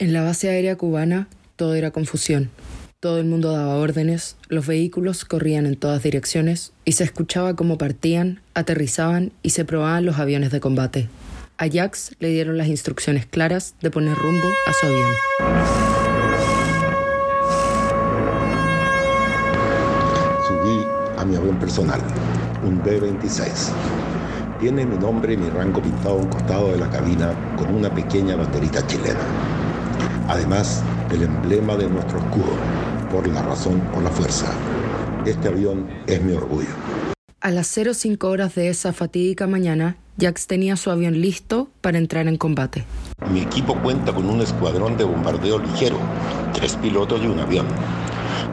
En la base aérea cubana todo era confusión. Todo el mundo daba órdenes, los vehículos corrían en todas direcciones y se escuchaba cómo partían, aterrizaban y se probaban los aviones de combate. A Jax le dieron las instrucciones claras de poner rumbo a su avión. Subí a mi avión personal, un B-26. Tiene mi nombre y mi rango pintado a un costado de la cabina con una pequeña banderita chilena. Además, el emblema de nuestro escudo, por la razón o la fuerza. Este avión es mi orgullo. A las 05 horas de esa fatídica mañana, Jax tenía su avión listo para entrar en combate. Mi equipo cuenta con un escuadrón de bombardeo ligero, tres pilotos y un avión.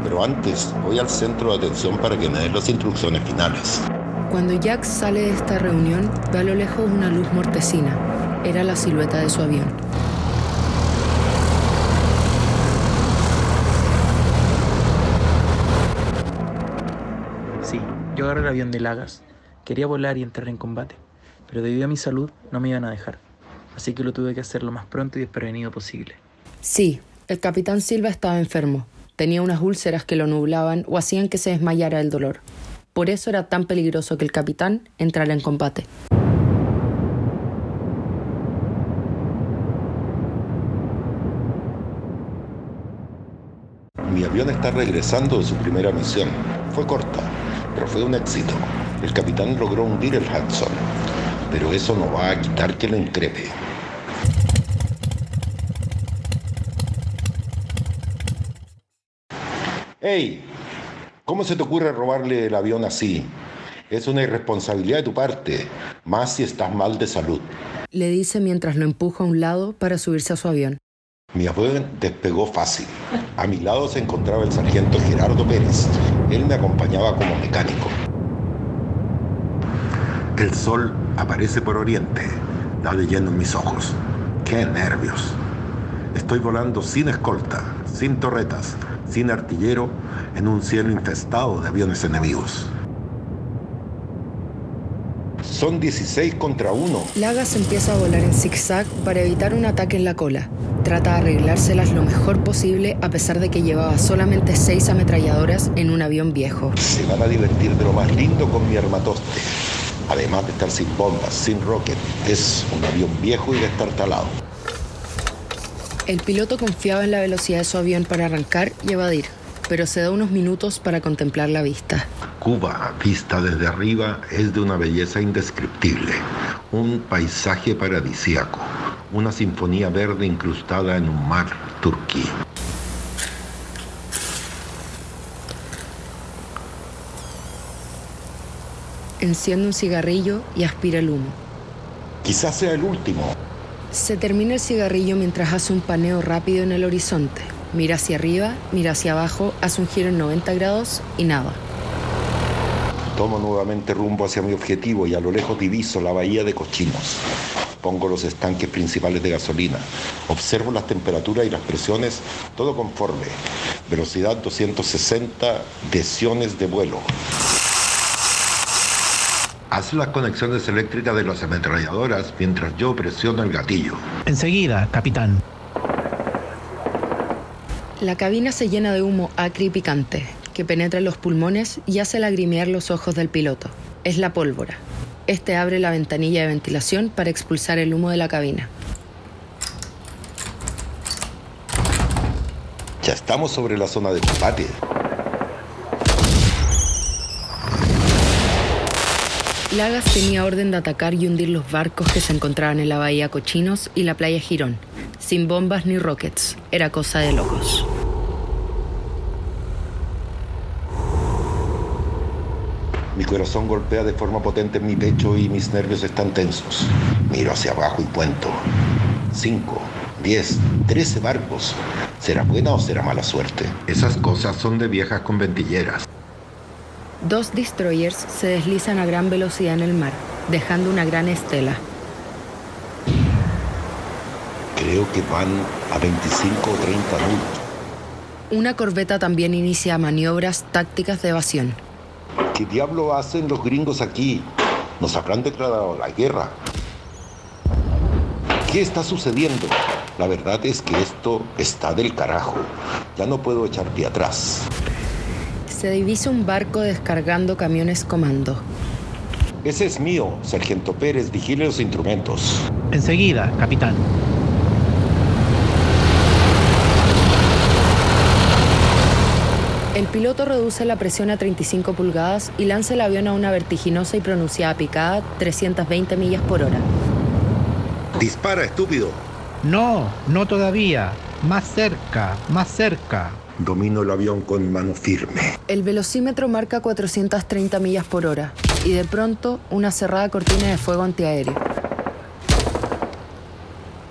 Pero antes voy al centro de atención para que me den las instrucciones finales. Cuando Jax sale de esta reunión, ve a lo lejos una luz mortecina. Era la silueta de su avión. Sí, yo agarré el avión de Lagas. Quería volar y entrar en combate, pero debido a mi salud no me iban a dejar. Así que lo tuve que hacer lo más pronto y desprevenido posible. Sí, el capitán Silva estaba enfermo. Tenía unas úlceras que lo nublaban o hacían que se desmayara el dolor. Por eso era tan peligroso que el capitán entrara en combate. Mi avión está regresando de su primera misión. Fue corta, pero fue un éxito. El capitán logró hundir el Hudson, pero eso no va a quitar que lo increpe. ¡Hey! ¿Cómo se te ocurre robarle el avión así? Es una irresponsabilidad de tu parte, más si estás mal de salud. Le dice mientras lo empuja a un lado para subirse a su avión. Mi avión despegó fácil. A mi lado se encontraba el sargento Gerardo Pérez. Él me acompañaba como mecánico. El sol aparece por oriente. Da lleno en mis ojos. ¡Qué nervios! Estoy volando sin escolta, sin torretas, sin artillero, en un cielo infestado de aviones enemigos. Son 16 contra 1. Lagas empieza a volar en zigzag para evitar un ataque en la cola. Trata de arreglárselas lo mejor posible a pesar de que llevaba solamente seis ametralladoras en un avión viejo. Se van a divertir de lo más lindo con mi armatoste. Además de estar sin bombas, sin rocket, es un avión viejo y destartalado. El piloto confiaba en la velocidad de su avión para arrancar y evadir, pero se da unos minutos para contemplar la vista. Cuba, vista desde arriba, es de una belleza indescriptible. Un paisaje paradisíaco. Una sinfonía verde incrustada en un mar turquí. Enciende un cigarrillo y aspira el humo. Quizás sea el último. Se termina el cigarrillo mientras hace un paneo rápido en el horizonte. Mira hacia arriba, mira hacia abajo, hace un giro en 90 grados y nada. Tomo nuevamente rumbo hacia mi objetivo y a lo lejos diviso la bahía de Cochinos. Pongo los estanques principales de gasolina. Observo las temperaturas y las presiones, todo conforme. Velocidad 260 desiones de vuelo. Haz las conexiones eléctricas de las ametralladoras mientras yo presiono el gatillo. Enseguida, capitán. La cabina se llena de humo acre y picante, que penetra en los pulmones y hace lagrimear los ojos del piloto. Es la pólvora. Este abre la ventanilla de ventilación para expulsar el humo de la cabina. Ya estamos sobre la zona de combate. Lagas tenía orden de atacar y hundir los barcos que se encontraban en la bahía Cochinos y la playa Girón, sin bombas ni rockets. Era cosa de locos. Mi corazón golpea de forma potente en mi pecho y mis nervios están tensos. Miro hacia abajo y cuento. Cinco, diez, trece barcos. ¿Será buena o será mala suerte? Esas cosas son de viejas con ventilleras. Dos destroyers se deslizan a gran velocidad en el mar, dejando una gran estela. Creo que van a 25 o 30 nudos. Una corbeta también inicia maniobras tácticas de evasión. ¿Qué diablo hacen los gringos aquí? Nos habrán declarado la guerra. ¿Qué está sucediendo? La verdad es que esto está del carajo. Ya no puedo echar pie atrás. Se divisa un barco descargando camiones comando. Ese es mío, Sargento Pérez. Vigile los instrumentos. Enseguida, capitán. Piloto reduce la presión a 35 pulgadas y lanza el avión a una vertiginosa y pronunciada picada 320 millas por hora. Dispara, estúpido. No, no todavía. Más cerca, más cerca. Domino el avión con mano firme. El velocímetro marca 430 millas por hora y de pronto una cerrada cortina de fuego antiaéreo.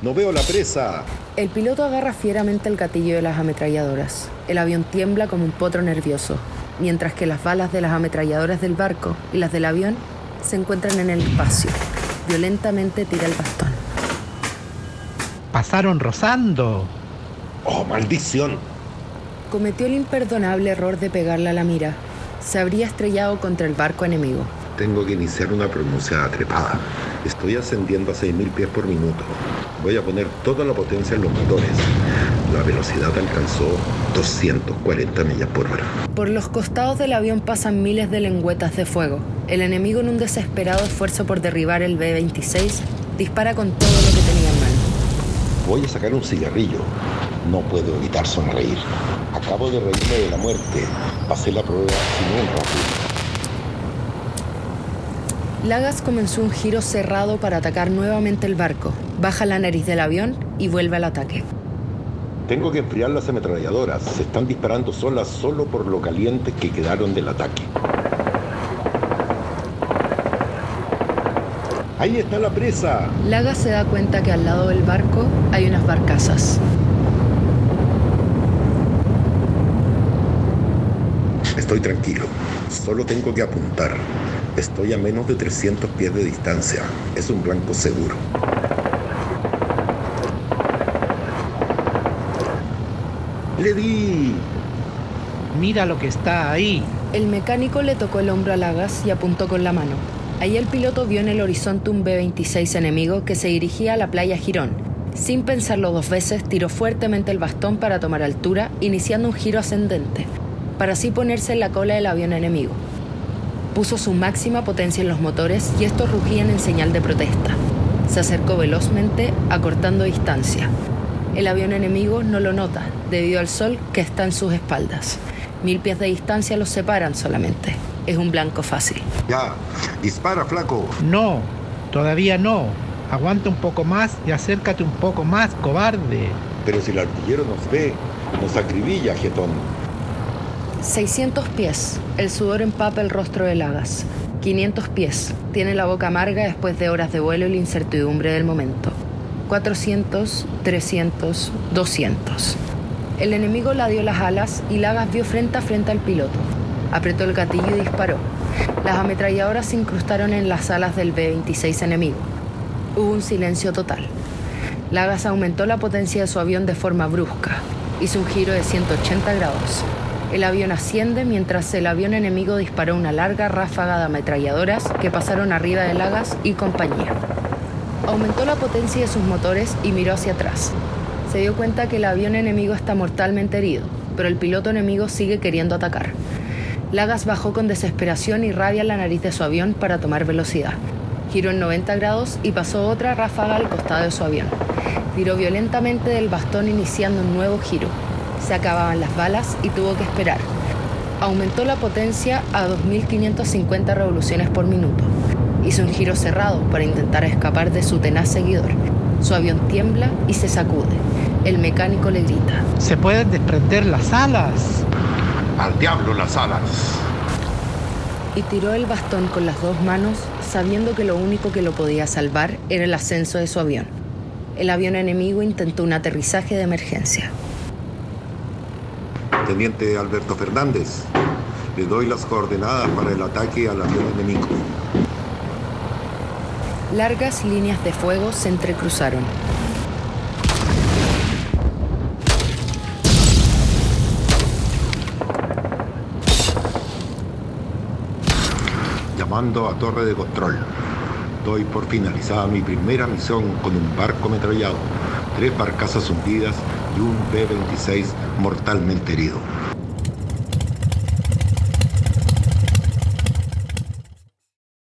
No veo la presa. El piloto agarra fieramente el gatillo de las ametralladoras. El avión tiembla como un potro nervioso, mientras que las balas de las ametralladoras del barco y las del avión se encuentran en el espacio. Violentamente tira el bastón. Pasaron rozando. ¡Oh, maldición! Cometió el imperdonable error de pegarla a la mira. Se habría estrellado contra el barco enemigo. Tengo que iniciar una pronunciada trepada. Estoy ascendiendo a 6.000 pies por minuto. Voy a poner toda la potencia en los motores. La velocidad alcanzó 240 millas por hora. Por los costados del avión pasan miles de lengüetas de fuego. El enemigo, en un desesperado esfuerzo por derribar el B-26, dispara con todo lo que tenía en mano. Voy a sacar un cigarrillo. No puedo evitar sonreír. Acabo de reírme de la muerte. Pasé la prueba sin un rápido. Lagas comenzó un giro cerrado para atacar nuevamente el barco. Baja la nariz del avión y vuelve al ataque. Tengo que enfriar las ametralladoras. Se están disparando solas solo por lo calientes que quedaron del ataque. Ahí está la presa. Lagas se da cuenta que al lado del barco hay unas barcazas. Estoy tranquilo. Solo tengo que apuntar. Estoy a menos de 300 pies de distancia. Es un blanco seguro. ¡Le di! Mira lo que está ahí. El mecánico le tocó el hombro a Lagas y apuntó con la mano. Ahí el piloto vio en el horizonte un B-26 enemigo que se dirigía a la playa Girón. Sin pensarlo dos veces, tiró fuertemente el bastón para tomar altura, iniciando un giro ascendente, para así ponerse en la cola del avión enemigo. Puso su máxima potencia en los motores y estos rugían en señal de protesta. Se acercó velozmente, acortando distancia. El avión enemigo no lo nota, debido al sol que está en sus espaldas. Mil pies de distancia los separan solamente. Es un blanco fácil. Ya, dispara, flaco. No, todavía no. Aguanta un poco más y acércate un poco más, cobarde. Pero si el artillero nos ve, nos acribilla, jetón. 600 pies. El sudor empapa el rostro de Lagas. 500 pies. Tiene la boca amarga después de horas de vuelo y la incertidumbre del momento. 400, 300, 200. El enemigo la dio las alas y Lagas vio frente a frente al piloto. Apretó el gatillo y disparó. Las ametralladoras se incrustaron en las alas del B-26 enemigo. Hubo un silencio total. Lagas aumentó la potencia de su avión de forma brusca. Hizo un giro de 180 grados. El avión asciende mientras el avión enemigo disparó una larga ráfaga de ametralladoras que pasaron arriba de Lagas y compañía. Aumentó la potencia de sus motores y miró hacia atrás. Se dio cuenta que el avión enemigo está mortalmente herido, pero el piloto enemigo sigue queriendo atacar. Lagas bajó con desesperación y rabia la nariz de su avión para tomar velocidad. Giró en 90 grados y pasó otra ráfaga al costado de su avión. Tiró violentamente del bastón iniciando un nuevo giro. Se acababan las balas y tuvo que esperar. Aumentó la potencia a 2.550 revoluciones por minuto. Hizo un giro cerrado para intentar escapar de su tenaz seguidor. Su avión tiembla y se sacude. El mecánico le grita. Se pueden desprender las alas. Al diablo las alas. Y tiró el bastón con las dos manos, sabiendo que lo único que lo podía salvar era el ascenso de su avión. El avión enemigo intentó un aterrizaje de emergencia. Teniente Alberto Fernández, le doy las coordenadas para el ataque al avión enemigo. Largas líneas de fuego se entrecruzaron. Llamando a torre de control. Doy por finalizada mi primera misión con un barco ametrallado. tres barcazas hundidas y un B-26 mortalmente herido.